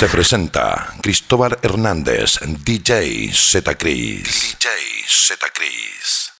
Se presenta Cristóbal Hernández, DJ Z Cris. DJ Z Cris.